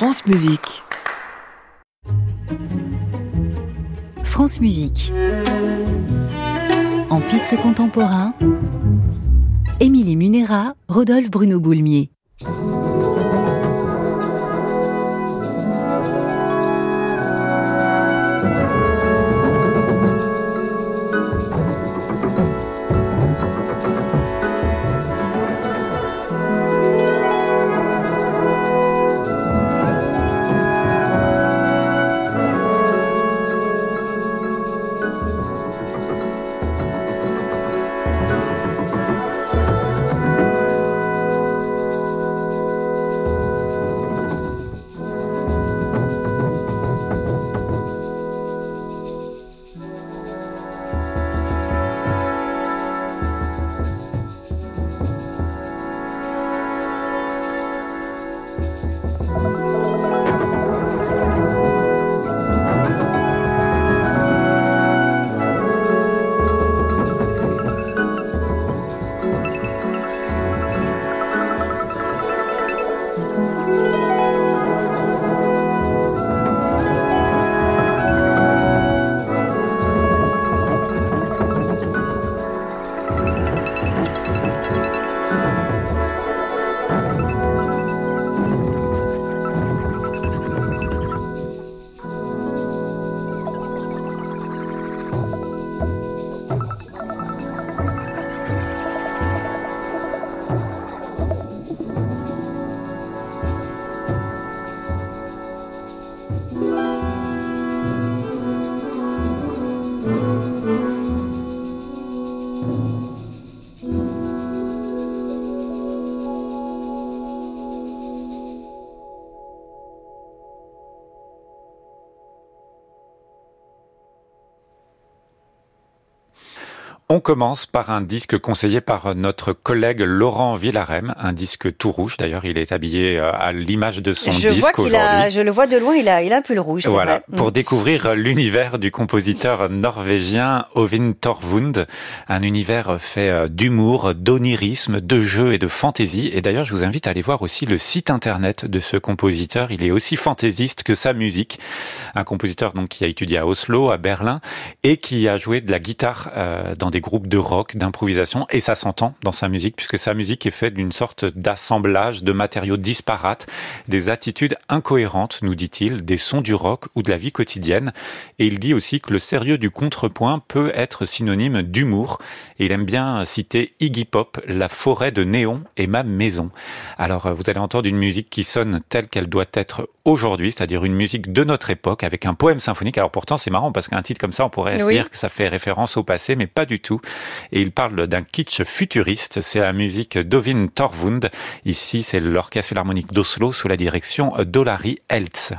France Musique. France Musique. En piste contemporain, Émilie Munera, Rodolphe Bruno Boulmier. On commence par un disque conseillé par notre collègue Laurent Villarem, un disque tout rouge. D'ailleurs, il est habillé euh, à l'image de son je disque aujourd'hui. je le vois de loin, il a, il a un pull rouge. Voilà, vrai. pour Mm. découvrir l'univers du compositeur norvégien Ovin Torvund, un univers fait euh, d'humour, d'onirisme, de jeu et de fantaisie. Et d'ailleurs, je vous invite à aller voir aussi le site internet de ce compositeur. Il est aussi fantaisiste que sa musique. Un compositeur donc qui a étudié à Oslo, à Berlin, et qui a joué de la guitare euh, dans des groupes de rock, d'improvisation. Et ça s'entend dans sa musique, puisque sa musique est faite d'une sorte d'assemblage de matériaux disparates, des attitudes incohérentes, nous dit-il, des sons du rock ou de la vie quotidienne. Et il dit aussi que le sérieux du contrepoint peut être synonyme d'humour. Et il aime bien citer Iggy Pop, La forêt de néon et ma maison. Alors, euh, vous allez entendre une musique qui sonne telle qu'elle doit être aujourd'hui, c'est-à-dire une musique de notre époque avec un poème symphonique. Alors pourtant, c'est marrant parce qu'un titre comme ça, on pourrait se dire que ça fait référence au passé, mais pas du tout. Et il parle d'un kitsch futuriste. C'est la musique d'Ovin Torvund. Ici, c'est l'Orchestre Philharmonique d'Oslo sous la direction d'Olari Eltz.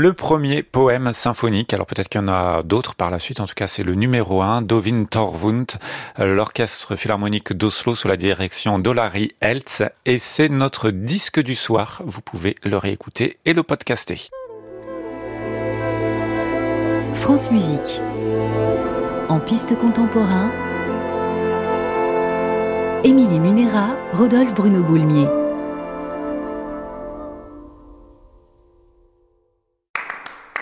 Le premier poème symphonique, alors peut-être qu'il y en a d'autres par la suite, en tout cas c'est le numéro 1, Dovin Torvund, l'orchestre philharmonique d'Oslo sous la direction d'Olari Eltz, et c'est notre disque du soir, vous pouvez le réécouter et le podcaster. France Musique. En piste contemporain, Émilie Munera, Rodolphe Bruno Boulmier.